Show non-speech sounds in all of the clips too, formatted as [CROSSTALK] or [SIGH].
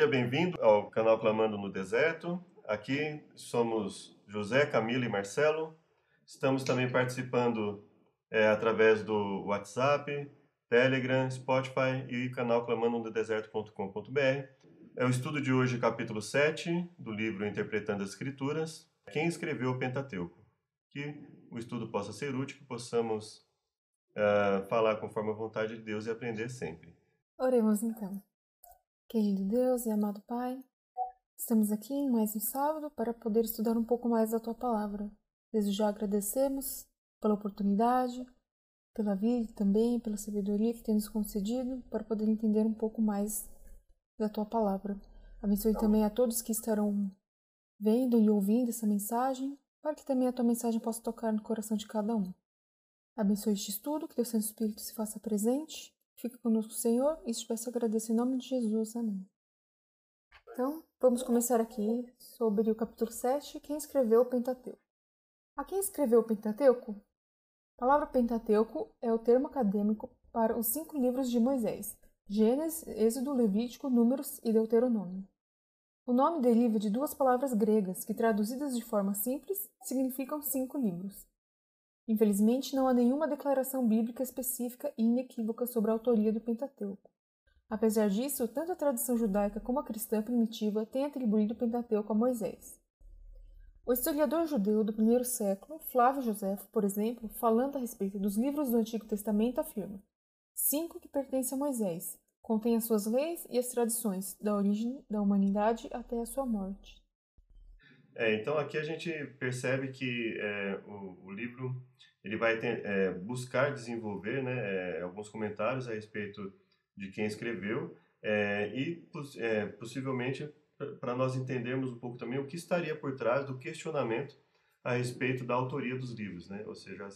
seja bem-vindo ao canal Clamando no Deserto. Aqui somos José, Camila e Marcelo. Estamos também participando é, através do WhatsApp, Telegram, Spotify e canal clamandonodeserto.com.br. É o estudo de hoje, capítulo 7 do livro Interpretando as Escrituras. Quem escreveu o Pentateuco? Que o estudo possa ser útil, que possamos uh, falar conforme a vontade de Deus e aprender sempre. Oremos então. Querido Deus e amado Pai, estamos aqui em mais um sábado para poder estudar um pouco mais da Tua palavra. Desde já agradecemos pela oportunidade, pela vida também, pela sabedoria que tem nos concedido para poder entender um pouco mais da Tua palavra. Abençoe também a todos que estarão vendo e ouvindo essa mensagem, para que também a Tua mensagem possa tocar no coração de cada um. Abençoe este estudo, que Teu Santo Espírito se faça presente Fica conosco, Senhor, e te peço agradecer em nome de Jesus. Amém. Então, vamos começar aqui sobre o capítulo 7, quem escreveu o Pentateuco. A quem escreveu o Pentateuco? A palavra Pentateuco é o termo acadêmico para os cinco livros de Moisés, Gênesis, Êxodo, Levítico, Números e Deuteronômio. O nome deriva de duas palavras gregas que, traduzidas de forma simples, significam cinco livros. Infelizmente, não há nenhuma declaração bíblica específica e inequívoca sobre a autoria do Pentateuco. Apesar disso, tanto a tradição judaica como a cristã primitiva têm atribuído o Pentateuco a Moisés. O historiador judeu do primeiro século, Flávio Josefo, por exemplo, falando a respeito dos livros do Antigo Testamento, afirma: cinco que pertencem a Moisés, contêm as suas leis e as tradições, da origem da humanidade até a sua morte. É, então aqui a gente percebe que é, o, o livro ele vai ter, é, buscar desenvolver né, é, alguns comentários a respeito de quem escreveu é, e é, possivelmente para nós entendermos um pouco também o que estaria por trás do questionamento a respeito da autoria dos livros, né? Ou seja,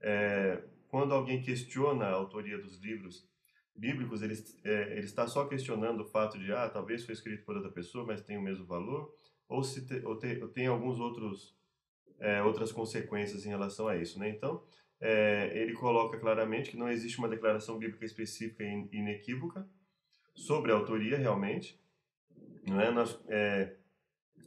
é, quando alguém questiona a autoria dos livros bíblicos, ele, é, ele está só questionando o fato de, ah, talvez foi escrito por outra pessoa, mas tem o mesmo valor, ou se te, ou, te, ou tem alguns outros é, outras consequências em relação a isso. Né? Então, é, ele coloca claramente que não existe uma declaração bíblica específica e inequívoca sobre a autoria, realmente. Não é? Nós é,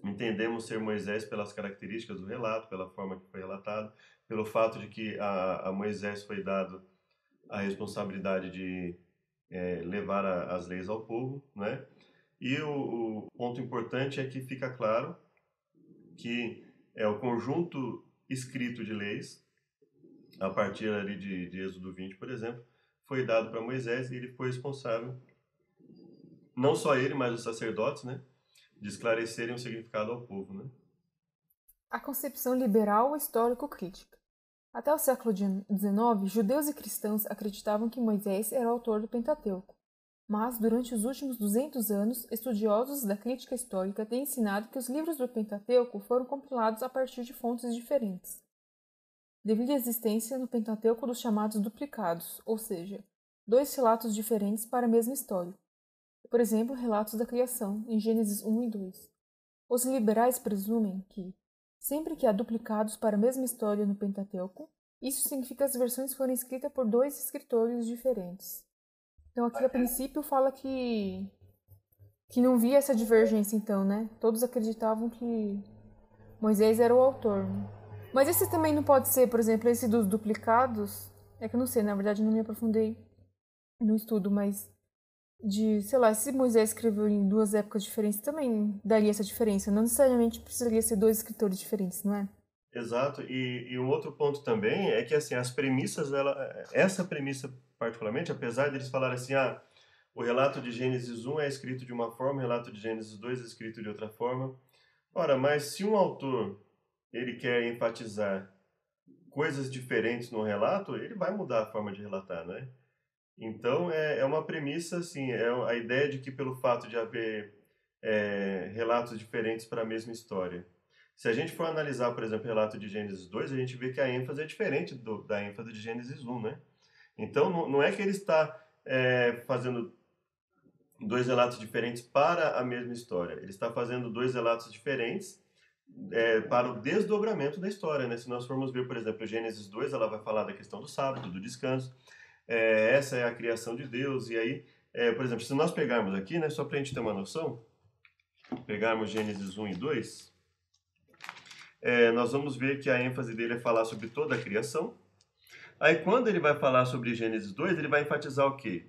entendemos ser Moisés pelas características do relato, pela forma que foi relatado, pelo fato de que a, a Moisés foi dado a responsabilidade de é, levar a, as leis ao povo, né? E o, o ponto importante é que fica claro que é o conjunto escrito de leis, a partir ali de, de Êxodo 20, por exemplo, foi dado para Moisés e ele foi responsável, não só ele, mas os sacerdotes, né, de esclarecerem o significado ao povo, né. A concepção liberal histórico-crítica. Até o século XIX, judeus e cristãos acreditavam que Moisés era o autor do Pentateuco, mas, durante os últimos 200 anos, estudiosos da crítica histórica têm ensinado que os livros do Pentateuco foram compilados a partir de fontes diferentes. Devido à existência no Pentateuco dos chamados duplicados, ou seja, dois relatos diferentes para a mesma história. Por exemplo, relatos da criação, em Gênesis 1 e 2. Os liberais presumem que, sempre que há duplicados para a mesma história no Pentateuco, isso significa que as versões foram escritas por dois escritores diferentes. Então aqui a princípio fala que que não via essa divergência então, né? Todos acreditavam que Moisés era o autor. Mas esse também não pode ser, por exemplo, esse dos duplicados. É que eu não sei, na verdade não me aprofundei no estudo, mas de, sei lá, se Moisés escreveu em duas épocas diferentes, também daria essa diferença. Não necessariamente precisaria ser dois escritores diferentes, não é? Exato. E, e um outro ponto também é que assim as premissas, ela, essa premissa particularmente, apesar deles falarem assim, ah, o relato de Gênesis 1 é escrito de uma forma, o relato de Gênesis 2 é escrito de outra forma. Ora, mas se um autor ele quer enfatizar coisas diferentes no relato, ele vai mudar a forma de relatar, né? Então é, é uma premissa assim, é a ideia de que pelo fato de haver é, relatos diferentes para a mesma história. Se a gente for analisar, por exemplo, o relato de Gênesis 2, a gente vê que a ênfase é diferente do, da ênfase de Gênesis 1, né? Então, não, não é que ele está é, fazendo dois relatos diferentes para a mesma história. Ele está fazendo dois relatos diferentes é, para o desdobramento da história. Né? Se nós formos ver, por exemplo, Gênesis 2, ela vai falar da questão do sábado, do descanso. É, essa é a criação de Deus. E aí, é, por exemplo, se nós pegarmos aqui, né, só para a gente ter uma noção, pegarmos Gênesis 1 e 2, é, nós vamos ver que a ênfase dele é falar sobre toda a criação. Aí quando ele vai falar sobre Gênesis 2, ele vai enfatizar o quê?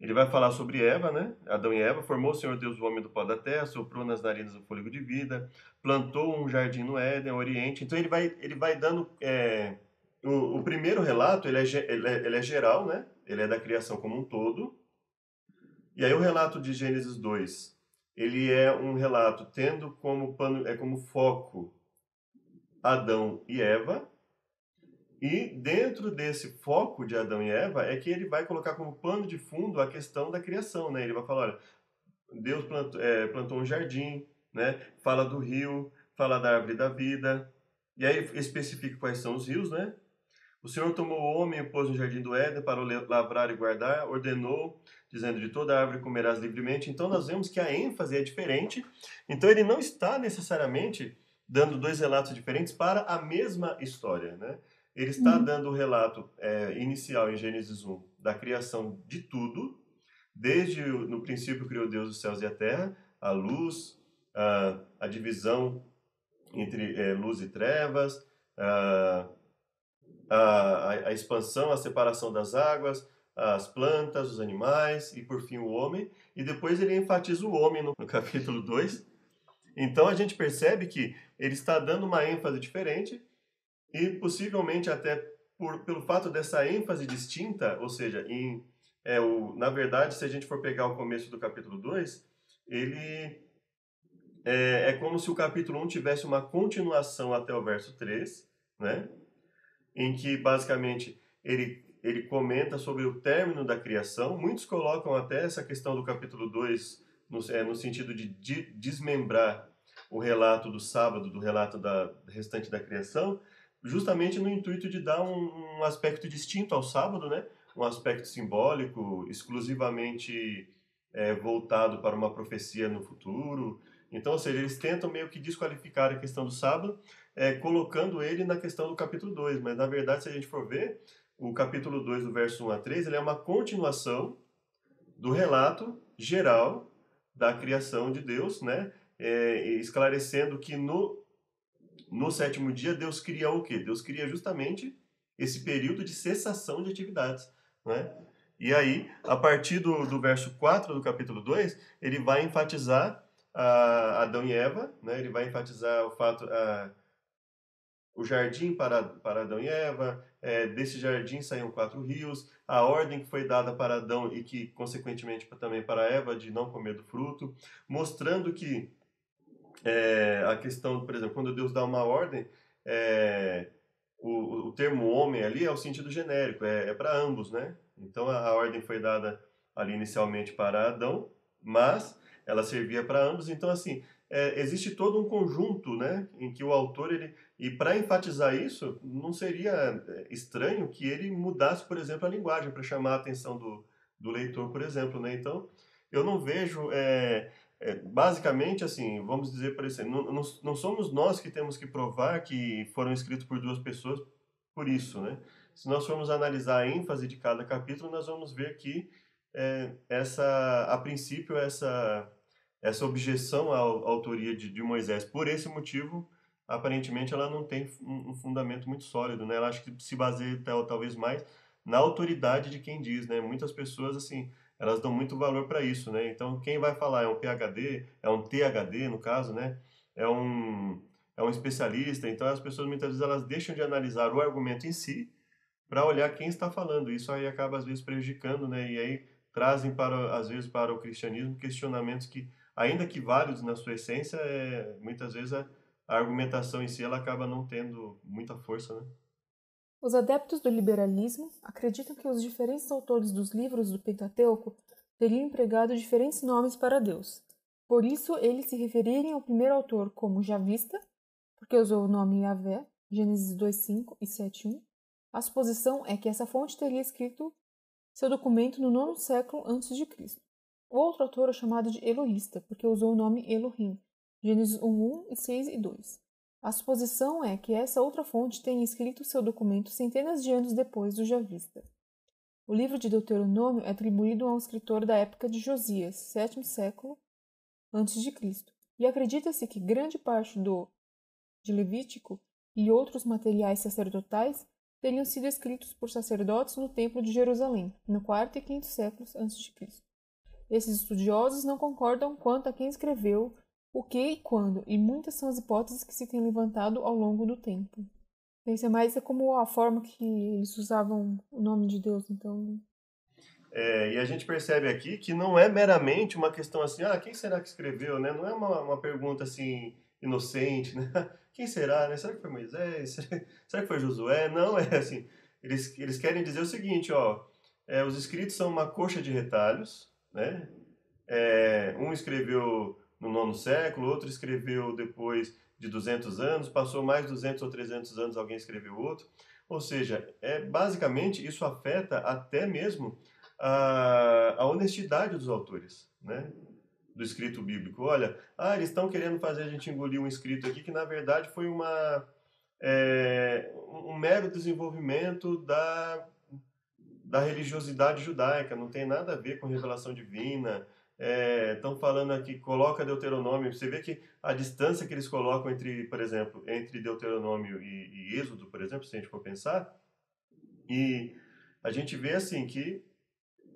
Ele vai falar sobre Eva, né? Adão e Eva. Formou o Senhor Deus o homem do pó da terra, soprou nas narinas o fôlego de vida, plantou um jardim no Éden, no Oriente. Então ele vai, ele vai dando. É, o, o, primeiro relato ele é, ele, é, ele é geral, né? Ele é da criação como um todo. E aí o relato de Gênesis 2, ele é um relato tendo como pano, é como foco Adão e Eva, e dentro desse foco de Adão e Eva é que ele vai colocar como pano de fundo a questão da criação, né? Ele vai falar, olha, Deus plantou, é, plantou um jardim, né? Fala do rio, fala da árvore da vida, e aí especifica quais são os rios, né? O Senhor tomou o homem e o pôs no jardim do Éden para o lavrar e guardar, ordenou, dizendo: De toda árvore comerás livremente. Então nós vemos que a ênfase é diferente. Então ele não está necessariamente dando dois relatos diferentes para a mesma história, né? Ele está uhum. dando o relato é, inicial em Gênesis 1 da criação de tudo, desde no princípio criou Deus os céus e a terra, a luz, a, a divisão entre é, luz e trevas, a, a, a, expansão, a separação das águas, as plantas, os animais e por fim o homem. E depois ele enfatiza o homem no, no capítulo 2. Então a gente percebe que ele está dando uma ênfase diferente e possivelmente até por, pelo fato dessa ênfase distinta, ou seja, em, é, o, na verdade, se a gente for pegar o começo do capítulo 2, ele é, é como se o capítulo 1 tivesse uma continuação até o verso 3, né? em que basicamente ele, ele comenta sobre o término da criação. Muitos colocam até essa questão do capítulo 2 no, é, no sentido de, de desmembrar o relato do sábado do relato da restante da criação, justamente no intuito de dar um, um aspecto distinto ao sábado, né? um aspecto simbólico, exclusivamente é, voltado para uma profecia no futuro. Então, ou seja, eles tentam meio que desqualificar a questão do sábado, é, colocando ele na questão do capítulo 2. Mas, na verdade, se a gente for ver, o capítulo 2, do verso 1 a 3, ele é uma continuação do relato geral da criação de Deus, né? É, esclarecendo que no no sétimo dia, Deus cria o quê? Deus cria justamente esse período de cessação de atividades. Né? E aí, a partir do, do verso 4 do capítulo 2, ele vai enfatizar a Adão e Eva, né? ele vai enfatizar o fato, a, o jardim para, para Adão e Eva, é, desse jardim saíram quatro rios, a ordem que foi dada para Adão e que, consequentemente, também para Eva de não comer do fruto, mostrando que é, a questão, por exemplo, quando Deus dá uma ordem, é, o, o, termo homem ali é o sentido genérico, é, é para ambos, né? Então a, a, ordem foi dada ali inicialmente para Adão, mas ela servia para ambos. Então assim é, existe todo um conjunto, né, em que o autor ele e para enfatizar isso não seria é, estranho que ele mudasse, por exemplo, a linguagem para chamar a atenção do, do leitor, por exemplo, né? Então eu não vejo é, é, basicamente, assim, vamos dizer por exemplo, não, não, não, somos nós que temos que provar que foram escritos por duas pessoas por isso, né? Se nós formos analisar a ênfase de cada capítulo, nós vamos ver que é, essa, a princípio, essa, essa objeção à, autoria de, de, Moisés, por esse motivo, aparentemente ela não tem um, um fundamento muito sólido, né? Ela acho que se baseia talvez mais na autoridade de quem diz, né? Muitas pessoas, assim, elas dão muito valor para isso, né? Então, quem vai falar é um PhD, é um THD, no caso, né? É um, é um especialista. Então, as pessoas muitas vezes elas deixam de analisar o argumento em si para olhar quem está falando. Isso aí acaba às vezes prejudicando, né? E aí trazem para às vezes para o cristianismo questionamentos que, ainda que válidos na sua essência, é, muitas vezes a, a argumentação em si ela acaba não tendo muita força, né? Os adeptos do liberalismo acreditam que os diferentes autores dos livros do Pentateuco teriam empregado diferentes nomes para Deus. Por isso, eles se referirem ao primeiro autor como Javista, porque usou o nome Yahvé, Gênesis 2.5 e 7.1. A suposição é que essa fonte teria escrito seu documento no nono século antes de Cristo. O outro autor é chamado de Elohista, porque usou o nome Elohim, Gênesis 1.1 e 6 e 2. A suposição é que essa outra fonte tenha escrito seu documento centenas de anos depois do Javista. O livro de Deuteronômio é atribuído a um escritor da época de Josias, sétimo século antes de Cristo. e acredita-se que grande parte do de Levítico e outros materiais sacerdotais teriam sido escritos por sacerdotes no Templo de Jerusalém, no quarto e quinto séculos a.C. Esses estudiosos não concordam quanto a quem escreveu, o que e quando, e muitas são as hipóteses que se têm levantado ao longo do tempo. Isso é mais é como a forma que eles usavam o nome de Deus, então... É, e a gente percebe aqui que não é meramente uma questão assim, ah, quem será que escreveu, né? Não é uma, uma pergunta assim, inocente, né? [LAUGHS] Quem será, né? Será que foi Moisés? [LAUGHS] Será que foi Josué? Não, é assim, eles, eles querem dizer o seguinte, ó, é, os escritos são uma coxa de retalhos, né? É, um escreveu no nono século, outro escreveu depois de 200 anos, passou mais 200 ou 300 anos, alguém escreveu outro. Ou seja, é, basicamente isso afeta até mesmo a, a honestidade dos autores, né? do escrito bíblico. Olha, ah, eles estão querendo fazer a gente engolir um escrito aqui que na verdade foi uma é, um mero desenvolvimento da da religiosidade judaica, não tem nada a ver com revelação divina. Estão é, falando aqui, coloca Deuteronômio. Você vê que a distância que eles colocam entre, por exemplo, entre Deuteronômio e, e Êxodo, por exemplo, se a gente for pensar, e a gente vê assim que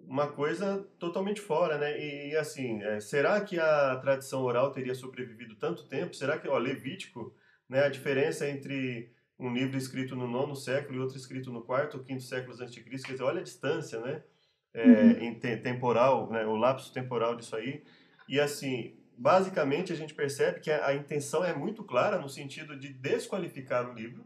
uma coisa totalmente fora, né? E, e assim, é, será que a tradição oral teria sobrevivido tanto tempo? Será que, ó, Levítico, né, a diferença entre um livro escrito no nono século e outro escrito no quarto ou quinto séculos antes de Cristo, quer dizer, olha a distância, né? É, uhum. temporal, né, o lapso temporal disso aí. E assim, basicamente a gente percebe que a, a intenção é muito clara no sentido de desqualificar o livro,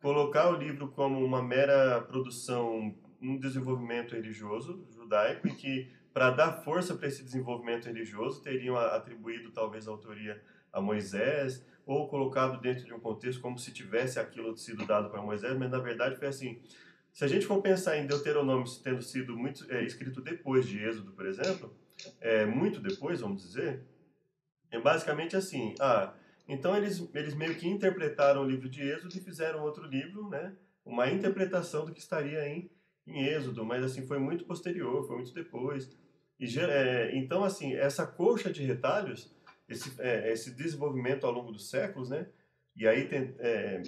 colocar o livro como uma mera produção um desenvolvimento religioso judaico e que, para dar força para esse desenvolvimento religioso, teriam atribuído talvez a autoria a Moisés ou colocado dentro de um contexto como se tivesse aquilo sido dado para Moisés, mas na verdade foi assim. Se a gente for pensar em Deuteronômio tendo sido muito é, escrito depois de Êxodo, por exemplo, é, muito depois, vamos dizer, é basicamente assim. Ah, então eles, eles meio que interpretaram o livro de Êxodo e fizeram outro livro, né? Uma interpretação do que estaria em em Êxodo, mas assim foi muito posterior, foi muito depois. E, é, então, assim, essa coxa de retalhos, esse, é, esse desenvolvimento ao longo dos séculos, né? E aí tem, é,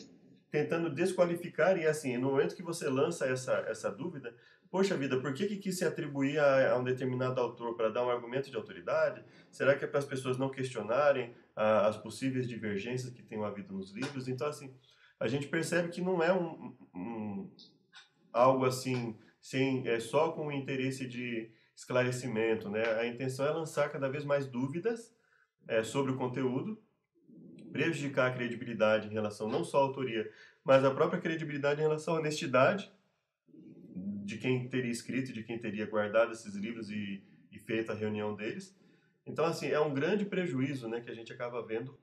tentando desqualificar, e assim, no momento que você lança essa, essa dúvida, poxa vida, por que, que quis se atribuir a, a um determinado autor para dar um argumento de autoridade? Será que é para as pessoas não questionarem a, as possíveis divergências que tenham havido nos livros? Então, assim, a gente percebe que não é um, um algo assim, sem, é, só com o interesse de esclarecimento. Né? A intenção é lançar cada vez mais dúvidas é, sobre o conteúdo, prejudicar a credibilidade em relação não só à autoria, mas a própria credibilidade em relação à honestidade de quem teria escrito, de quem teria guardado esses livros e, e feito a reunião deles. Então, assim, é um grande prejuízo né, que a gente acaba vendo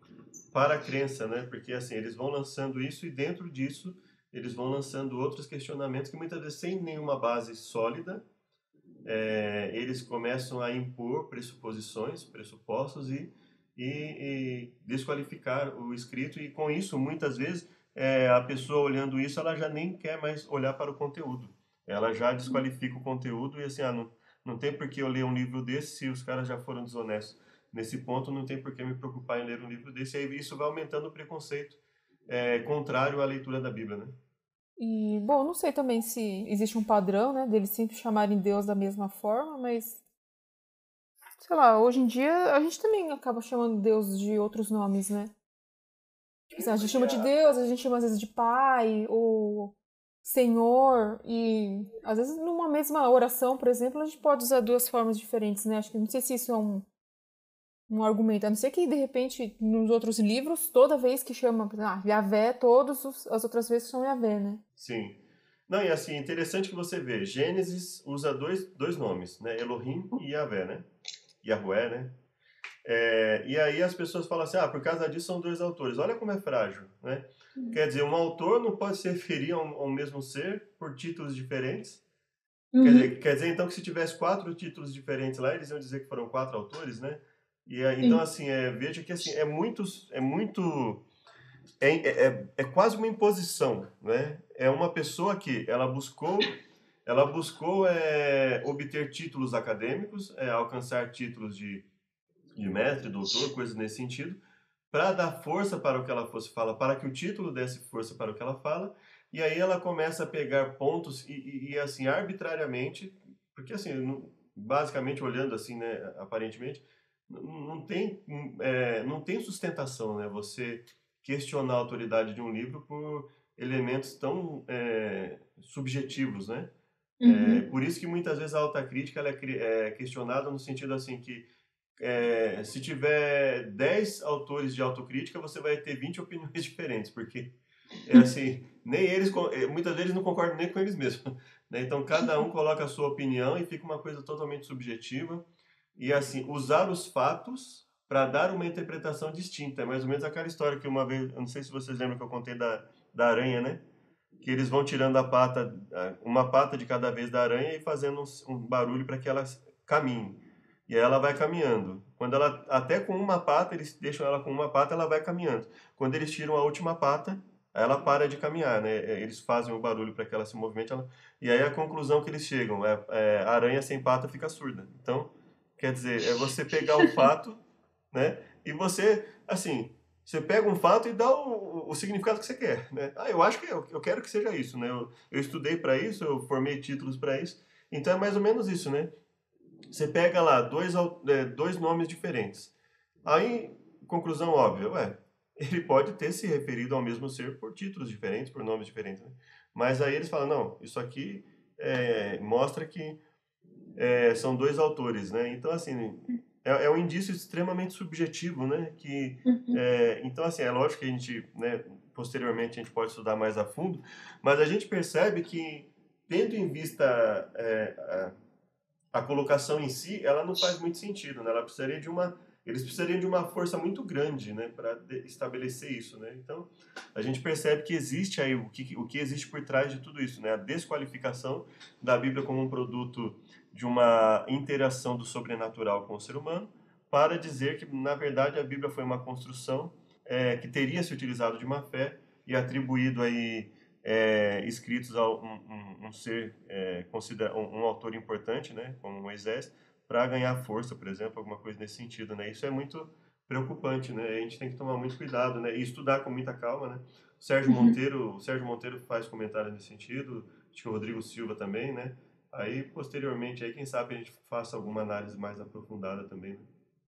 para a crença, né? Porque, assim, eles vão lançando isso e dentro disso eles vão lançando outros questionamentos que muitas vezes sem nenhuma base sólida, é, eles começam a impor pressuposições, pressupostos e, e, e, desqualificar o escrito e com isso muitas vezes é, a pessoa olhando isso ela já nem quer mais olhar para o conteúdo, ela já desqualifica o conteúdo e assim ah, não, não tem por que eu ler um livro desse se os caras já foram desonestos nesse ponto não tem por que me preocupar em ler um livro desse e isso vai aumentando o preconceito é, contrário à leitura da Bíblia, né? E, bom, não sei também se existe um padrão, né, deles sempre chamarem Deus da mesma forma, mas. Sei lá, hoje em dia a gente também acaba chamando Deus de outros nomes, né? Tipo assim, a gente chama de Deus, a gente chama às vezes de Pai, ou Senhor, e às vezes numa mesma oração, por exemplo, a gente pode usar duas formas diferentes, né? Acho que não sei se isso é um um argumento. A não ser que, de repente, nos outros livros, toda vez que chama ah, Yahvé, todas as outras vezes são Yahvé, né? Sim. Não, e assim, interessante que você vê, Gênesis usa dois, dois nomes, né? Elohim e Yahvé, né? Yahvé, né? É, e aí as pessoas falam assim, ah, por causa disso são dois autores. Olha como é frágil, né? Uhum. Quer dizer, um autor não pode se referir ao, ao mesmo ser por títulos diferentes. Uhum. Quer, dizer, quer dizer, então, que se tivesse quatro títulos diferentes lá, eles iam dizer que foram quatro autores, né? E então assim, é, veja que assim é muito é muito é, é, é, é quase uma imposição, né? É uma pessoa que ela buscou ela buscou é, obter títulos acadêmicos, é, alcançar títulos de de mestre, doutor, coisas nesse sentido, para dar força para o que ela fosse fala, para que o título desse força para o que ela fala, e aí ela começa a pegar pontos e, e, e assim, arbitrariamente, porque assim, basicamente olhando assim, né, aparentemente, não tem, é, não tem sustentação, né, você questionar a autoridade de um livro por elementos tão é, subjetivos, né? Uhum. É, por isso que muitas vezes a autocrítica ela é, é questionada no sentido assim que é, se tiver 10 autores de autocrítica, você vai ter 20 opiniões [LAUGHS] diferentes, porque é assim, nem eles, é, muitas vezes não concordam nem com eles mesmos. [LAUGHS] Né? Então, cada um coloca a sua opinião e fica uma coisa totalmente subjetiva. E assim, usar os fatos para dar uma interpretação distinta. É mais ou menos aquela história que uma vez, eu não sei se vocês lembram que eu contei da, da aranha, né? Que eles vão tirando a pata, uma pata de cada vez da aranha e fazendo um, um barulho para que ela caminhe. E aí ela vai caminhando. Quando ela até com uma pata, eles deixam ela com uma pata, ela vai caminhando. Quando eles tiram a última pata, ela para de caminhar, né? É, eles fazem o barulho para que ela se movimente. Ela... E aí a conclusão que eles chegam é, é a aranha sem pata fica surda. Então, quer dizer, é você pegar o [LAUGHS] fato, né? E você, assim, você pega um fato e dá o, o, significado que você quer, né? Ah, eu acho que eu, eu quero que seja isso, né? Eu, eu estudei para isso, eu formei títulos para isso. Então é mais ou menos isso, né? Você pega lá dois, é, dois nomes diferentes. Aí, conclusão óbvia, ué, [LAUGHS] ele pode ter se referido ao mesmo ser por títulos diferentes, por nomes diferentes. Né? Mas aí eles falam, não, isso aqui é, mostra que é, são dois autores, né? Então, assim, é, é, um indício extremamente subjetivo, né? Que, uhum. é, então, assim, é lógico que a gente, né, posteriormente, a gente pode estudar mais a fundo, mas a gente percebe que, tendo em vista é, a, a colocação em si, ela não faz muito sentido, né? Ela precisaria de uma eles precisariam de uma força muito grande né, para estabelecer isso. Né? Então, a gente percebe que existe aí o que, o que existe por trás de tudo isso, né? a desqualificação da Bíblia como um produto de uma interação do sobrenatural com o ser humano, para dizer que, na verdade, a Bíblia foi uma construção é, que teria se utilizado de uma fé e atribuído aí é, escritos a um, um, um ser, é, considera um, um autor importante, né, como Moisés, para ganhar força, por exemplo, alguma coisa nesse sentido, né? Isso é muito preocupante, né? A gente tem que tomar muito cuidado, né? E estudar com muita calma, né? O Sérgio uhum. Monteiro, o Sérgio Monteiro faz comentário nesse sentido, acho que o Rodrigo Silva também, né? Aí, posteriormente, aí, quem sabe a gente faça alguma análise mais aprofundada também, né?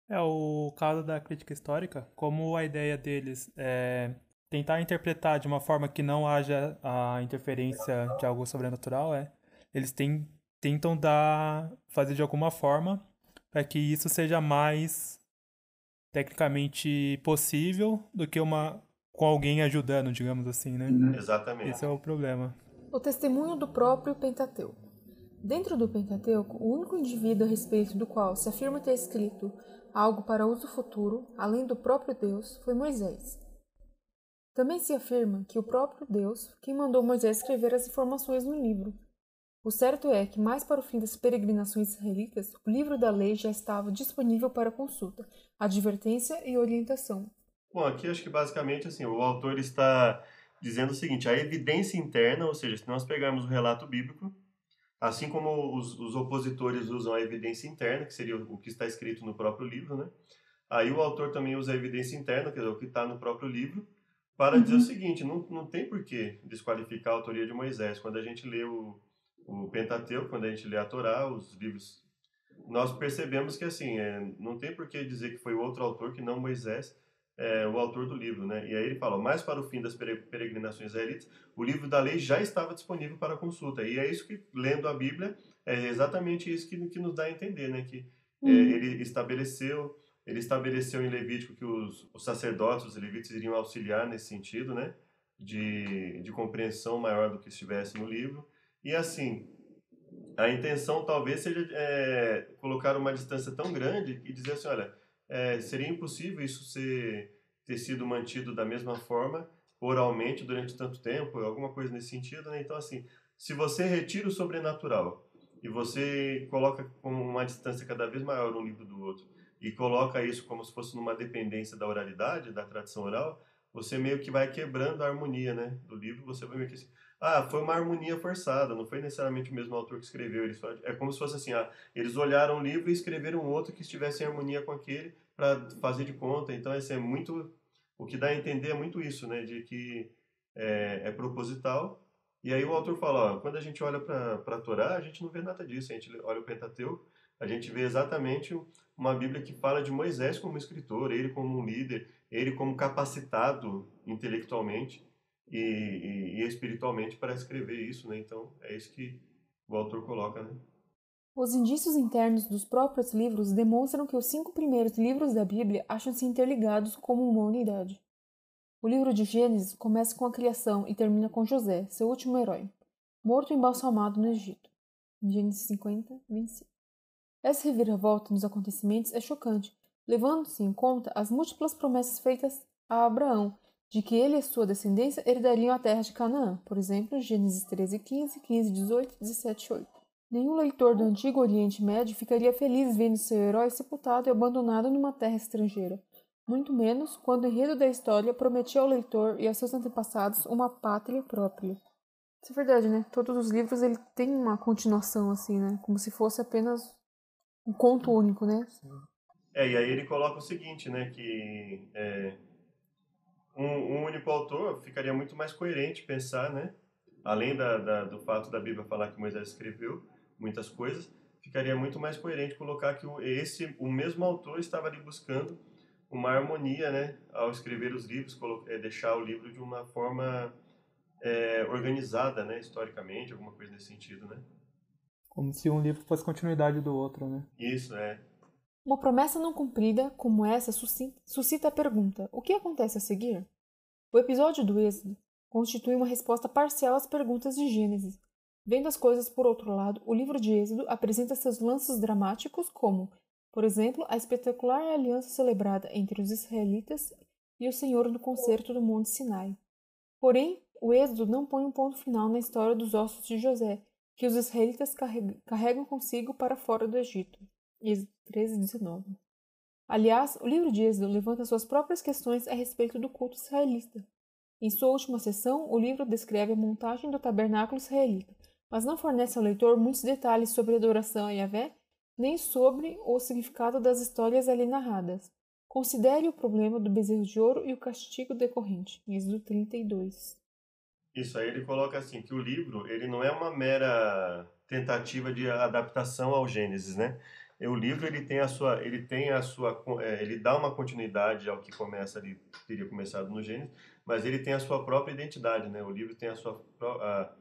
É, o caso da crítica histórica, como a ideia deles é tentar interpretar de uma forma que não haja a interferência de algo sobrenatural, é, eles têm tentam dar, fazer de alguma forma para que isso seja mais tecnicamente possível do que uma com alguém ajudando, digamos assim, né? Uhum. Exatamente. Esse é o problema. O testemunho do próprio Pentateuco. Dentro do Pentateuco, o único indivíduo a respeito do qual se afirma ter escrito algo para uso futuro, além do próprio Deus, foi Moisés. Também se afirma que o próprio Deus quem mandou Moisés escrever as informações no livro, o certo é que, mais para o fim das peregrinações israelitas, o livro da lei já estava disponível para consulta, advertência e orientação. Bom, aqui acho que basicamente assim, o autor está dizendo o seguinte: a evidência interna, ou seja, se nós pegarmos o relato bíblico, assim como os, os opositores usam a evidência interna, que seria o que está escrito no próprio livro, né? Aí o autor também usa a evidência interna, que é o que está no próprio livro, para uhum. dizer o seguinte: não, não tem por que desqualificar a autoria de Moisés. Quando a gente lê o o Pentateuco, quando a gente lê a Torá, os livros, nós percebemos que assim, é, não tem por que dizer que foi outro autor que não Moisés, é, o autor do livro, né? E aí ele fala, mais para o fim das peregrinações israelitas, o livro da lei já estava disponível para consulta. E é isso que, lendo a Bíblia, é exatamente isso que, que nos dá a entender, né? Que é, uhum. ele estabeleceu, ele estabeleceu em Levítico que os, os sacerdotes, os levitas iriam auxiliar nesse sentido, né? De, de compreensão maior do que estivesse no livro. E assim, a intenção talvez seja é, colocar uma distância tão grande e dizer assim, olha, é, seria impossível isso ser, ter sido mantido da mesma forma oralmente durante tanto tempo, alguma coisa nesse sentido, né? Então, assim, se você retira o sobrenatural e você coloca com uma distância cada vez maior um livro do outro e coloca isso como se fosse numa dependência da oralidade, da tradição oral, você meio que vai quebrando a harmonia, né, do livro, você vai meio que assim, ah, foi uma harmonia forçada, não foi necessariamente o mesmo autor que escreveu. Eles, é como se fosse assim, ah, eles olharam um livro e escreveram outro que estivesse em harmonia com aquele para fazer de conta. Então, esse é muito, o que dá a entender é muito isso, né, de que é, é proposital. E aí o autor fala, ó, quando a gente olha para a Torá, a gente não vê nada disso. A gente olha o Pentateuco, a gente vê exatamente uma Bíblia que fala de Moisés como escritor, ele como um líder, ele como capacitado intelectualmente e, e, e espiritualmente para escrever isso, né? Então é isso que o autor coloca, né? Os indícios internos dos próprios livros demonstram que os cinco primeiros livros da Bíblia acham-se interligados como uma unidade. O livro de Gênesis começa com a criação e termina com José, seu último herói, morto embalsamado no Egito. Gênesis 50, 25. Essa reviravolta nos acontecimentos é chocante, levando-se em conta as múltiplas promessas feitas a Abraão de que ele e sua descendência herdariam a terra de Canaã, por exemplo, Gênesis 13, 15, 15, 18, 17, 8. Nenhum leitor do Antigo Oriente Médio ficaria feliz vendo seu herói sepultado e abandonado numa terra estrangeira, muito menos quando o enredo da história prometia ao leitor e aos seus antepassados uma pátria própria. Isso é verdade, né? Todos os livros ele tem uma continuação assim, né? Como se fosse apenas um conto único, né? É, e aí ele coloca o seguinte, né? Que é, um, um, único autor ficaria muito mais coerente pensar, né? Além da, da, do fato da Bíblia falar que Moisés escreveu muitas coisas, ficaria muito mais coerente colocar que o, esse, o mesmo autor estava ali buscando uma harmonia, né, ao escrever os livros, é, deixar o livro de uma forma é, organizada, né, historicamente, alguma coisa nesse sentido, né? Como se um livro fosse continuidade do outro, né? Isso, é. Uma promessa não cumprida como essa suscita a pergunta: o que acontece a seguir? O episódio do Êxodo constitui uma resposta parcial às perguntas de Gênesis. Vendo as coisas por outro lado, o livro de Êxodo apresenta seus lances dramáticos como por exemplo, a espetacular aliança celebrada entre os israelitas e o Senhor no concerto do Monte Sinai. Porém, o Êxodo não põe um ponto final na história dos ossos de José, que os israelitas carregam consigo para fora do Egito. Êxodo 13, 19. Aliás, o livro de Êxodo levanta suas próprias questões a respeito do culto israelita. Em sua última sessão, o livro descreve a montagem do tabernáculo israelita, mas não fornece ao leitor muitos detalhes sobre a adoração a Yahvé nem sobre o significado das histórias ali narradas. Considere o problema do bezerro de ouro e o castigo decorrente. Êxodo 32. Isso aí ele coloca assim que o livro ele não é uma mera tentativa de adaptação ao Gênesis, né? O livro ele tem a sua ele tem a sua é, ele dá uma continuidade ao que começa ali teria começado no Gênesis, mas ele tem a sua própria identidade, né? O livro tem a sua a,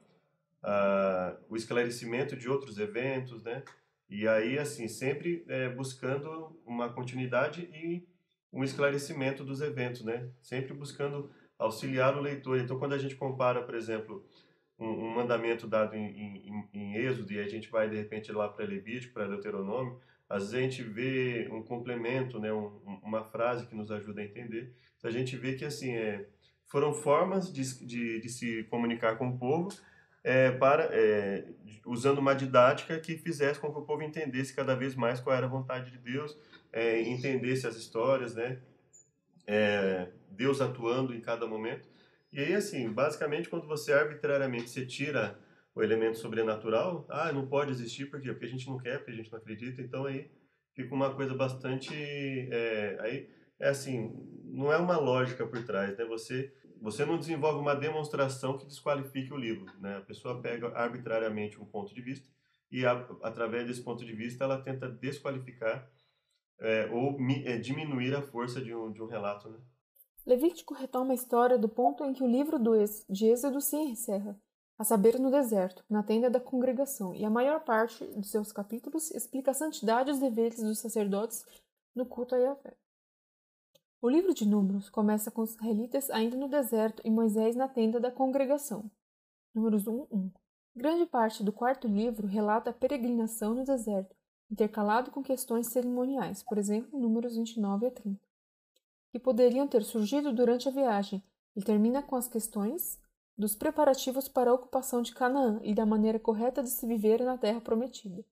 a, o esclarecimento de outros eventos, né? E aí, assim, sempre é, buscando uma continuidade e um esclarecimento dos eventos, né? Sempre buscando auxiliar o leitor. Então, quando a gente compara, por exemplo, um, mandamento dado em, em, em, Êxodo e a gente vai, de repente, lá para Levítico, para Deuteronômio, às vezes a gente vê um complemento, né? Um, uma frase que nos ajuda a entender. Então, a gente vê que, assim, é, foram formas de, de, de se comunicar com o povo é, para, é, usando uma didática que fizesse com que o povo entendesse cada vez mais qual era a vontade de Deus, é, entendesse as histórias, né? É, Deus atuando em cada momento. E aí, assim, basicamente, quando você arbitrariamente você tira o elemento sobrenatural, ah, não pode existir, por quê? Porque a gente não quer, porque a gente não acredita, então aí fica uma coisa bastante... É, aí, é assim, não é uma lógica por trás, né? Você você não desenvolve uma demonstração que desqualifique o livro. Né? A pessoa pega arbitrariamente um ponto de vista e, a, através desse ponto de vista, ela tenta desqualificar é, ou mi, é, diminuir a força de um, de um relato. Né? Levítico retoma a história do ponto em que o livro do de Êxodo se encerra, a saber, no deserto, na tenda da congregação, e a maior parte de seus capítulos explica a santidade e os deveres dos sacerdotes no culto a Yahvé. O livro de Números começa com os israelitas ainda no deserto e Moisés na tenda da congregação. Números 1, 1. Grande parte do quarto livro relata a peregrinação no deserto, intercalado com questões cerimoniais, por exemplo, Números 29 a 30, que poderiam ter surgido durante a viagem, e termina com as questões dos preparativos para a ocupação de Canaã e da maneira correta de se viver na terra prometida.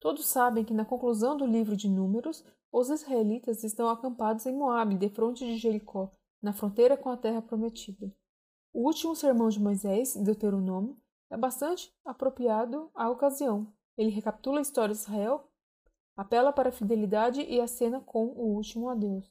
Todos sabem que na conclusão do livro de Números, os israelitas estão acampados em Moabe, defronte de Jericó, na fronteira com a terra prometida. O último sermão de Moisés, Deuteronômio, é bastante apropriado à ocasião. Ele recapitula a história de Israel, apela para a fidelidade e acena com o último adeus.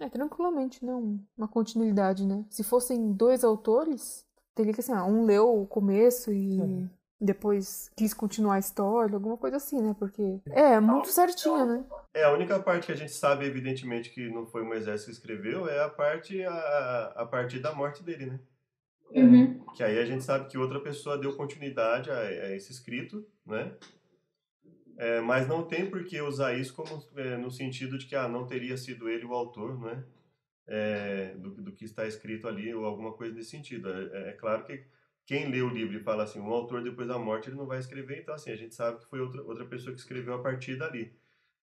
É, tranquilamente, não uma continuidade, né? Se fossem dois autores, teria que, assim, ah, um leu o começo e é. depois quis continuar a história, alguma coisa assim, né? Porque é muito certinho, né? É, a única parte que a gente sabe, evidentemente, que não foi Moisés que escreveu é a parte a, a partir da morte dele, né? Uhum. Que aí a gente sabe que outra pessoa deu continuidade a, a esse escrito, né? É, mas não tem por que usar isso como é, no sentido de que ah, não teria sido ele o autor, né? É, do, do, que está escrito ali ou alguma coisa nesse sentido. É, é, claro que quem lê o livro e fala assim, um autor depois da morte ele não vai escrever, então assim a gente sabe que foi outra outra pessoa que escreveu a partir dali,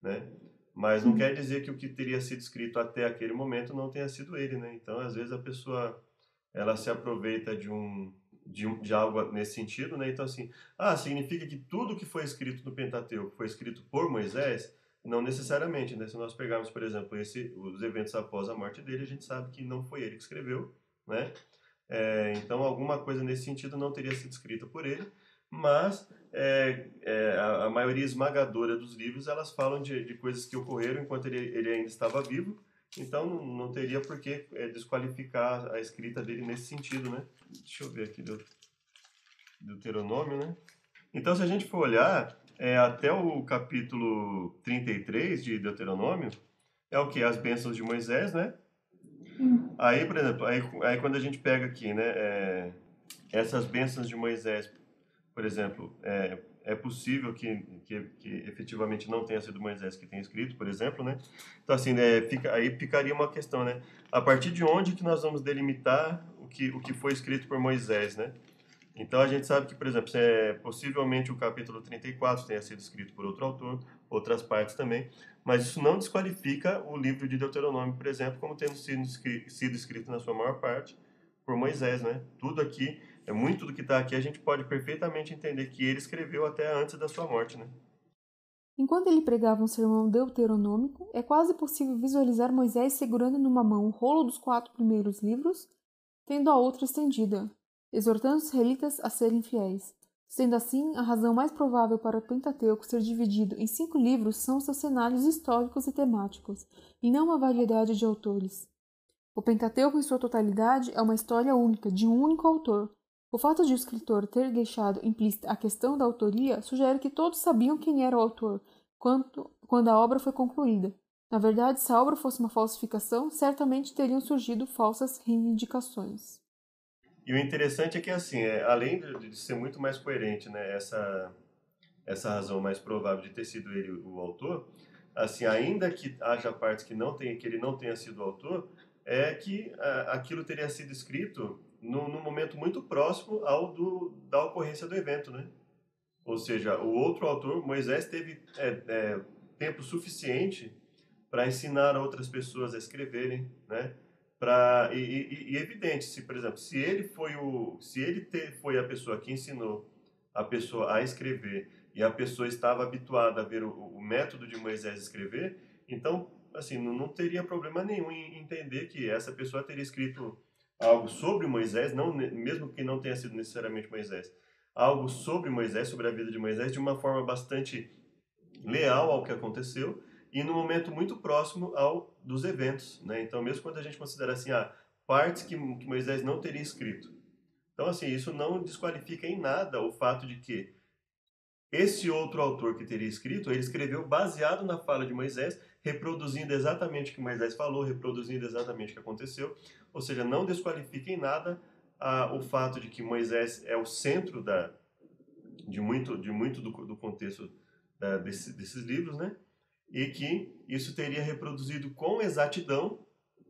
né? Mas não quer dizer que o que teria sido escrito até aquele momento não tenha sido ele, né? Então às vezes a pessoa ela se aproveita de um de, de algo nesse sentido, né? Então, assim, ah, significa que tudo que foi escrito no Pentateuco foi escrito por Moisés? Não necessariamente, né? Se nós pegarmos, por exemplo, esse, os eventos após a morte dele, a gente sabe que não foi ele que escreveu, né? É, então, alguma coisa nesse sentido não teria sido escrita por ele, mas é, é, a, a, maioria esmagadora dos livros elas falam de, de coisas que ocorreram enquanto ele, ele ainda estava vivo, então não, teria por que é, desqualificar a escrita dele nesse sentido, né? Deixa eu ver aqui do Deuteronômio, né? Então, se a gente for olhar, é, até o capítulo 33 de Deuteronômio, é o que? As bênçãos de Moisés, né? Aí, por exemplo, aí, aí quando a gente pega aqui, né, é, essas bênçãos de Moisés, por exemplo, é, é possível que, que, que, efetivamente não tenha sido Moisés que tenha escrito, por exemplo, né? Então, assim, né, fica, aí ficaria uma questão, né? A partir de onde que nós vamos delimitar o que, o que foi escrito por Moisés, né? Então, a gente sabe que, por exemplo, é, possivelmente o capítulo 34 tenha sido escrito por outro autor, outras partes também, mas isso não desqualifica o livro de Deuteronômio, por exemplo, como tendo sido, sido escrito na sua maior parte por Moisés, né? Tudo aqui é muito do que está aqui, a gente pode perfeitamente entender que ele escreveu até antes da sua morte, né? Enquanto ele pregava um sermão deuteronômico, é quase possível visualizar Moisés segurando numa mão o rolo dos quatro primeiros livros, tendo a outra estendida, exortando os israelitas a serem fiéis. Sendo assim, a razão mais provável para o Pentateuco ser dividido em cinco livros são seus cenários históricos e temáticos, e não uma variedade de autores. O Pentateuco, em sua totalidade, é uma história única, de um único autor, o fato de o escritor ter deixado implícita a questão da autoria sugere que todos sabiam quem era o autor quando, a obra foi concluída. Na verdade, se a obra fosse uma falsificação, certamente teriam surgido falsas reivindicações. E o interessante é que, assim, é, além de ser muito mais coerente, né, essa, essa razão mais provável de ter sido ele o autor, assim, ainda que haja partes que não tem, que ele não tenha sido o autor, é que a, aquilo teria sido escrito num, momento muito próximo ao do, da ocorrência do evento, né? Ou seja, o outro autor, Moisés, teve é, é, tempo suficiente para ensinar outras pessoas a escreverem, né? Pra, e, e, e, evidente, se por exemplo, se ele foi o, se ele te, foi a pessoa que ensinou a pessoa a escrever e a pessoa estava habituada a ver o, o método de Moisés escrever, então assim não, não teria problema nenhum em entender que essa pessoa teria escrito algo sobre Moisés, não, mesmo que não tenha sido necessariamente Moisés, algo sobre Moisés, sobre a vida de Moisés, de uma forma bastante leal ao que aconteceu e no momento muito próximo ao dos eventos, né? Então, mesmo quando a gente considera assim, ah, partes que, que Moisés não teria escrito. Então, assim, isso não desqualifica em nada o fato de que esse outro autor que teria escrito, ele escreveu baseado na fala de Moisés, reproduzindo exatamente o que Moisés falou, reproduzindo exatamente o que aconteceu, ou seja, não desqualifica em nada ah, o fato de que Moisés é o centro da, de muito, de muito do, do contexto da, desse, desses livros, né? E que isso teria reproduzido com exatidão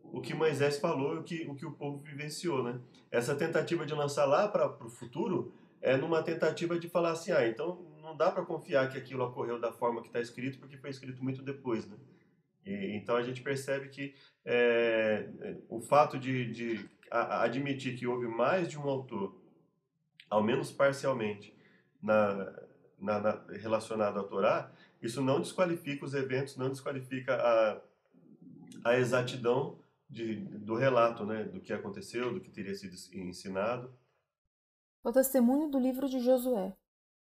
o que Moisés falou e o que o, que o povo vivenciou, né? Essa tentativa de lançar lá para o futuro é numa tentativa de falar assim, ah, então não dá para confiar que aquilo ocorreu da forma que está escrito, porque foi escrito muito depois, né? E, então a gente percebe que é, o fato de, de admitir que houve mais de um autor, ao menos parcialmente, na, na, na, relacionado à Torá, isso não desqualifica os eventos, não desqualifica a, a exatidão de, do relato, né, do que aconteceu, do que teria sido ensinado. O testemunho do livro de Josué.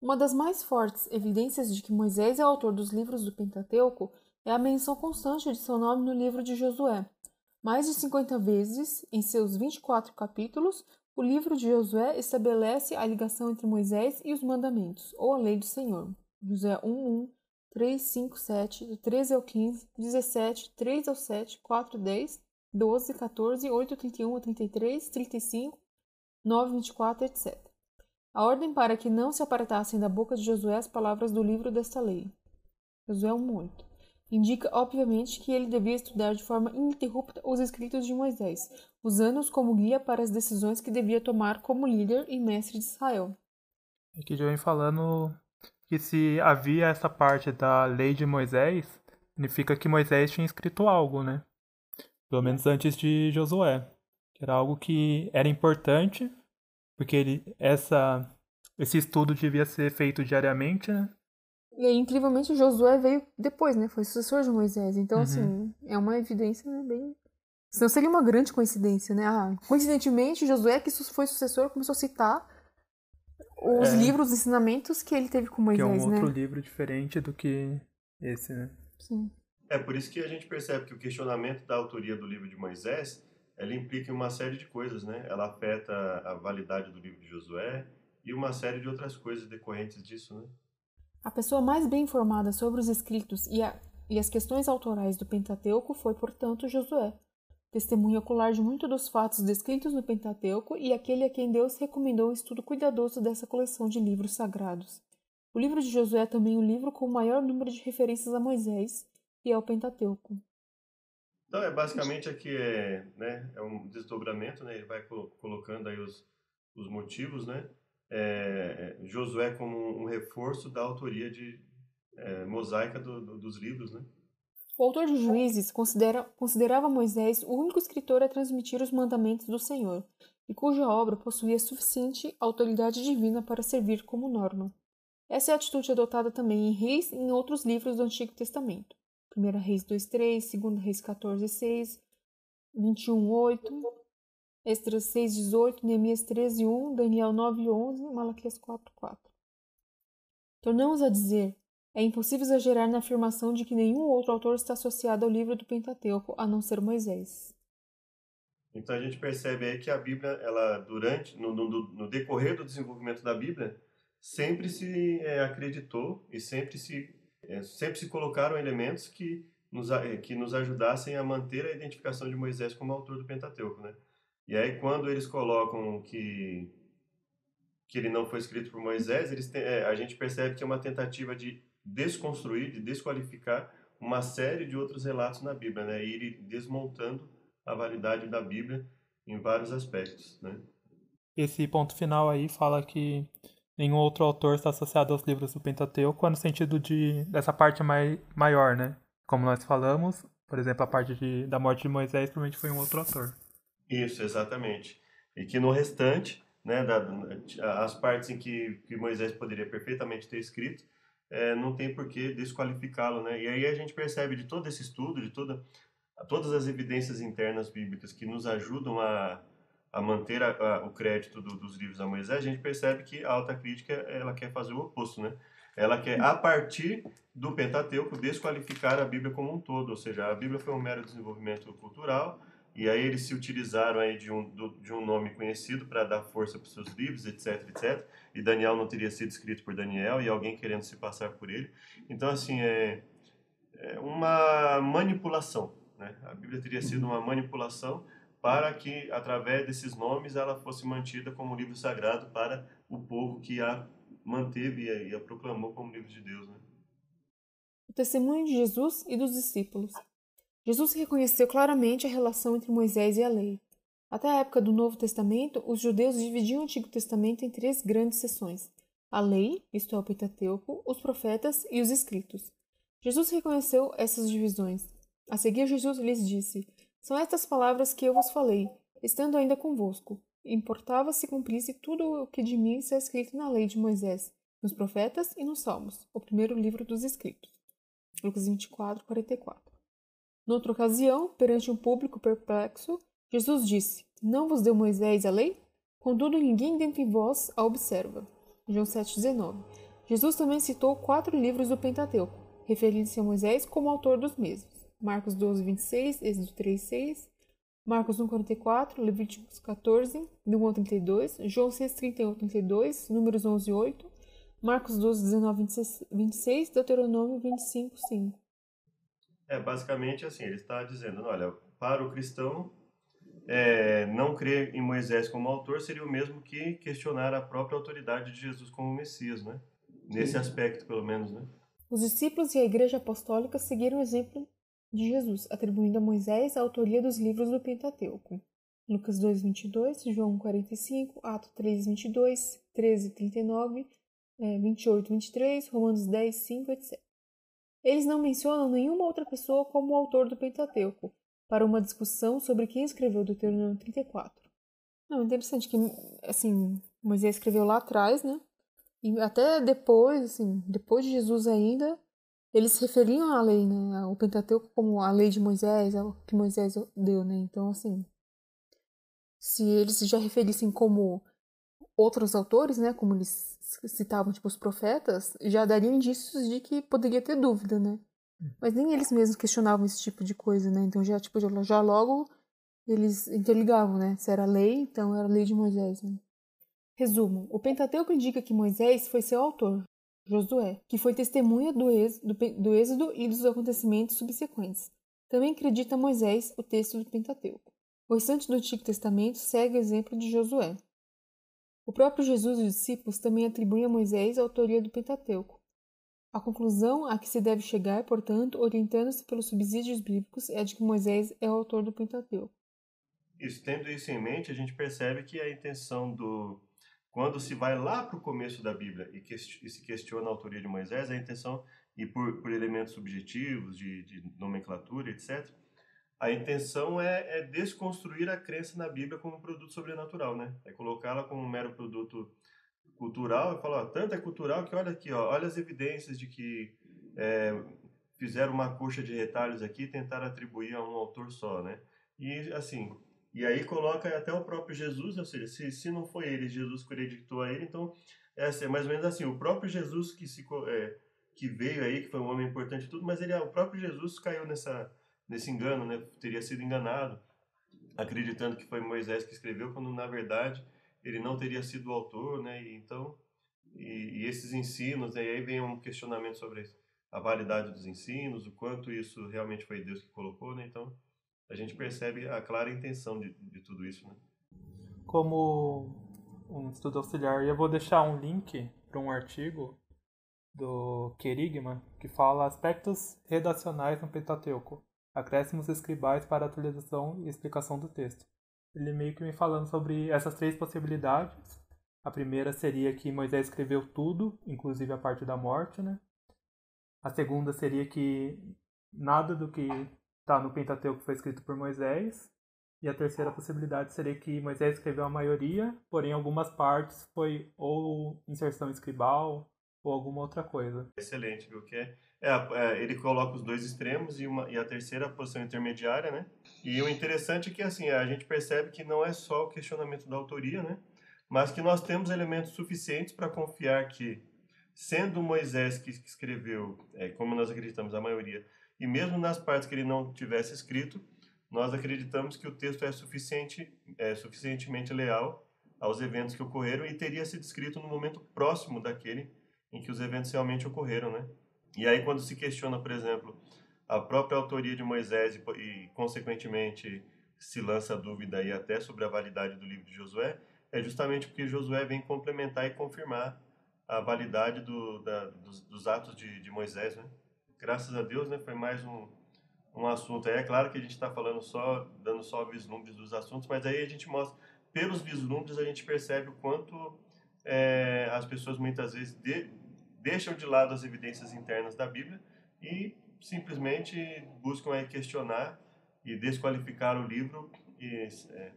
Uma das mais fortes evidências de que Moisés é o autor dos livros do Pentateuco é a menção constante de seu nome no livro de Josué. Mais de 50 vezes, em seus 24 capítulos, o livro de Josué estabelece a ligação entre Moisés e os mandamentos, ou a lei do Senhor. Josué 1, 1, 3, 5, 7, do 13 ao 15, 17, 3 ao 7, 4, 10, 12, 14, 8, 31 a 33, 35, 9, 24, etc. A ordem para que não se apartassem da boca de Josué as palavras do livro desta lei. Josué 1,8. Indica, obviamente, que ele devia estudar de forma ininterrupta os escritos de Moisés, usando-os como guia para as decisões que devia tomar como líder e mestre de Israel. Aqui já vem falando que se havia essa parte da lei de Moisés, significa que Moisés tinha escrito algo, né? Pelo menos antes de Josué. Que era algo que era importante porque ele, essa, esse estudo devia ser feito diariamente, né? E aí, incrivelmente, Josué veio depois, né? Foi sucessor de Moisés. Então, uhum. assim, é uma evidência né, bem. Senão seria uma grande coincidência, né? Ah, coincidentemente, Josué, que foi sucessor, começou a citar os é, livros, os ensinamentos que ele teve com Moisés, né? Que é um né? outro livro diferente do que esse, né? Sim. É por isso que a gente percebe que o questionamento da autoria do livro de Moisés ela implica uma série de coisas, né? Ela afeta a validade do livro de Josué e uma série de outras coisas decorrentes disso, né? A pessoa mais bem informada sobre os escritos e, a, e as questões autorais do Pentateuco foi, portanto, Josué, testemunha ocular de muitos dos fatos descritos no Pentateuco e aquele a quem Deus recomendou o estudo cuidadoso dessa coleção de livros sagrados. O livro de Josué é também o livro com o maior número de referências a Moisés e ao Pentateuco. Então, é basicamente aqui é, né, é um desdobramento, né, ele vai colocando aí os, os motivos, né, é, é, Josué como um reforço da autoria de é, mosaica do, do, dos livros, né. O autor de Juízes considera, considerava Moisés o único escritor a transmitir os mandamentos do Senhor, e cuja obra possuía suficiente autoridade divina para servir como norma. Essa é a atitude adotada também em Reis e em outros livros do Antigo Testamento. 1 Reis 2, 3, 2 Reis 14, 6, 21, 8, Esdras 6, 18, Neemias 13, 1, Daniel 9, 11, Malaquias 4, 4. Tornamos a dizer, é impossível exagerar na afirmação de que nenhum outro autor está associado ao livro do Pentateuco, a não ser Moisés. Então a gente percebe aí que a Bíblia, ela durante, no, no, no decorrer do desenvolvimento da Bíblia, sempre se é, acreditou e sempre se é, sempre se colocaram elementos que nos, é, que nos ajudassem a manter a identificação de Moisés como autor do Pentateuco, né? E aí quando eles colocam que que ele não foi escrito por Moisés, eles é, a gente percebe que é uma tentativa de desconstruir, de desqualificar uma série de outros relatos na Bíblia, né? E ir desmontando a validade da Bíblia em vários aspectos, né? Esse ponto final aí fala que nenhum outro autor está associado aos livros do Pentateuco, no sentido de dessa parte mai, maior, né? Como nós falamos, por exemplo, a parte de, da morte de Moisés provavelmente foi um outro autor. Isso, exatamente. E que no restante, né, da, as partes em que, que Moisés poderia perfeitamente ter escrito, é, não tem por que desqualificá-lo, né? E aí a gente percebe de todo esse estudo, de toda, todas as evidências internas bíblicas que nos ajudam a, a manter a, a, o crédito do, dos livros a Moisés, a gente percebe que a alta crítica ela quer fazer o oposto, né? Ela quer, a partir do Pentateuco, desqualificar a Bíblia como um todo, ou seja, a Bíblia foi um mero desenvolvimento cultural, e aí eles se utilizaram aí de um, do, de um nome conhecido para dar força para os seus livros, etc, etc, e Daniel não teria sido escrito por Daniel, e alguém querendo se passar por ele. Então, assim, é, é uma manipulação, né? A Bíblia teria sido uma manipulação para que, através desses nomes, ela fosse mantida como livro sagrado para o povo que a manteve e a, proclamou como livro de Deus. Né? O testemunho de Jesus e dos discípulos. Jesus reconheceu claramente a relação entre Moisés e a lei. Até a época do Novo Testamento, os judeus dividiam o Antigo Testamento em três grandes seções: a lei, isto é, o Pentateuco, os profetas e os escritos. Jesus reconheceu essas divisões. A seguir, Jesus lhes disse: são estas palavras que eu vos falei, estando ainda convosco. Importava se cumprisse tudo o que de mim está escrito na lei de Moisés, nos profetas e nos salmos, o primeiro livro dos escritos. Lucas 24, 44. Noutra ocasião, perante um público perplexo, Jesus disse: Não vos deu Moisés a lei? Contudo, ninguém dentre vós a observa. João 7,19. Jesus também citou quatro livros do Pentateuco, referindo-se a Moisés como autor dos mesmos. Marcos 12, 26, Êxodo 3, 6, Marcos 1, 44, Levíticos 14, 1 ao 32, João 6, 31 32, Números 11, 8, Marcos 12, 19, 26, Deuteronômio 25, 5. É, basicamente assim, ele está dizendo, olha, para o cristão, é, não crer em Moisés como autor seria o mesmo que questionar a própria autoridade de Jesus como Messias, né? Nesse Sim. aspecto, pelo menos, né? Os discípulos e a igreja apostólica seguiram o exemplo de Jesus, atribuindo a Moisés a autoria dos livros do Pentateuco. Lucas 2:22, João 45, Atos 3:22, 13:39, 28, 23, Romanos 10, 5, etc. Eles não mencionam nenhuma outra pessoa como autor do Pentateuco, para uma discussão sobre quem escreveu Deuteronômio 34. Não, interessante que, assim, Moisés escreveu lá atrás, né? E até depois, assim, depois de Jesus ainda, eles se referiam à lei, né? O Pentateuco como a lei de Moisés, que Moisés deu, né? Então, assim, se eles já referissem como outros autores, né? Como eles citavam, tipo, os profetas, já dariam indícios de que poderia ter dúvida, né? Hum. Mas nem eles mesmos questionavam esse tipo de coisa, né? Então já, tipo, já logo eles interligavam, né? Se era lei, então era lei de Moisés, né? Resumo: o Pentateuco indica que Moisés foi seu autor, Josué, que foi testemunha do êxodo, do êxodo e dos acontecimentos subsequentes. Também acredita Moisés o texto do Pentateuco. O restante do Antigo Testamento segue o exemplo de Josué. O próprio Jesus e os discípulos também atribuem a Moisés a autoria do Pentateuco. A conclusão a que se deve chegar, portanto, orientando-se pelos subsídios bíblicos, é de que Moisés é o autor do Pentateuco. Isso, tendo isso em mente, a gente percebe que a intenção do. Quando se vai lá para o começo da Bíblia e, que, e, se questiona a autoria de Moisés, a intenção, e por, por elementos subjetivos, de, de nomenclatura, etc., a intenção é, é, desconstruir a crença na Bíblia como um produto sobrenatural, né? É colocá-la como um mero produto cultural e falar, ó, tanto é cultural que olha aqui, ó, olha as evidências de que é, fizeram uma coxa de retalhos aqui e tentaram atribuir a um autor só, né? E assim, e aí coloca até o próprio Jesus, ou seja, se, se não foi ele, Jesus que acreditou a ele, então é, assim, é mais ou menos assim, o próprio Jesus que se é, que veio aí, que foi um homem importante e tudo, mas ele, o próprio Jesus caiu nessa nesse engano, né? Teria sido enganado, acreditando que foi Moisés que escreveu, quando na verdade ele não teria sido o autor, né? E, então, e, e esses ensinos, né? e aí vem um questionamento sobre a validade dos ensinos, o quanto isso realmente foi Deus que colocou, né? Então, a gente percebe a clara intenção de, de tudo isso, né? Como um estudo auxiliar, eu vou deixar um link para um artigo do Querigma que fala aspectos redacionais no Pentateuco acréscimos escribais para atualização e explicação do texto. Ele meio que me falando sobre essas três possibilidades. A primeira seria que Moisés escreveu tudo, inclusive a parte da morte, né? A segunda seria que nada do que está no Pentateuco foi escrito por Moisés. E a terceira possibilidade seria que Moisés escreveu a maioria, porém algumas partes foi ou inserção escribal ou alguma outra coisa. Excelente, viu? Que é é, é, ele coloca os dois extremos e, uma, e a terceira posição intermediária, né? E o interessante é que, assim, a gente percebe que não é só o questionamento da autoria, né? Mas que nós temos elementos suficientes para confiar que, sendo Moisés que escreveu, é, como nós acreditamos, a maioria, e mesmo nas partes que ele não tivesse escrito, nós acreditamos que o texto é, suficiente, é suficientemente leal aos eventos que ocorreram e teria sido escrito no momento próximo daquele em que os eventos realmente ocorreram, né? E aí, quando se questiona, por exemplo, a própria autoria de Moisés e, e consequentemente, se lança dúvida aí até sobre a validade do livro de Josué, é justamente porque Josué vem complementar e confirmar a validade do, da, dos, dos, atos de, de, Moisés, né? Graças a Deus, né? Foi mais um, um assunto. É claro que a gente está falando só, dando só vislumbres dos assuntos, mas aí a gente mostra, pelos vislumbres, a gente percebe o quanto é, as pessoas muitas vezes de, deixam de lado as evidências internas da Bíblia e simplesmente buscam questionar e desqualificar o livro e, é,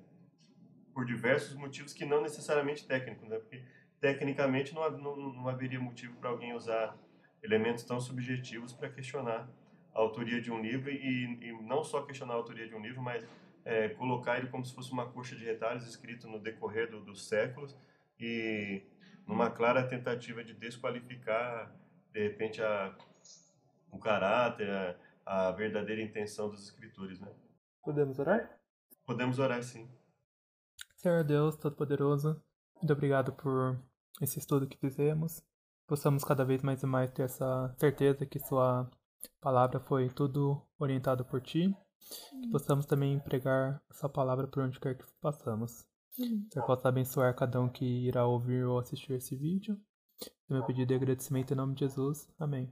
por diversos motivos que não necessariamente técnicos, né? porque tecnicamente não, não, não haveria motivo para alguém usar elementos tão subjetivos para questionar a autoria de um livro e, e não só questionar a autoria de um livro, mas é, colocar ele como se fosse uma coxa de retalhos escrito no decorrer do, dos séculos e numa clara tentativa de desqualificar, de repente, a, o caráter, a, a verdadeira intenção dos escritores, né? Podemos orar? Podemos orar, sim. Senhor Deus Todo-Poderoso, muito obrigado por esse estudo que fizemos. Possamos cada vez mais e mais ter essa certeza que Sua palavra foi tudo orientado por Ti que possamos também pregar essa palavra por onde quer que passamos. Uhum. Senhor possa abençoar cada um que irá ouvir ou assistir esse vídeo. É meu pedido de agradecimento em nome de Jesus. Amém.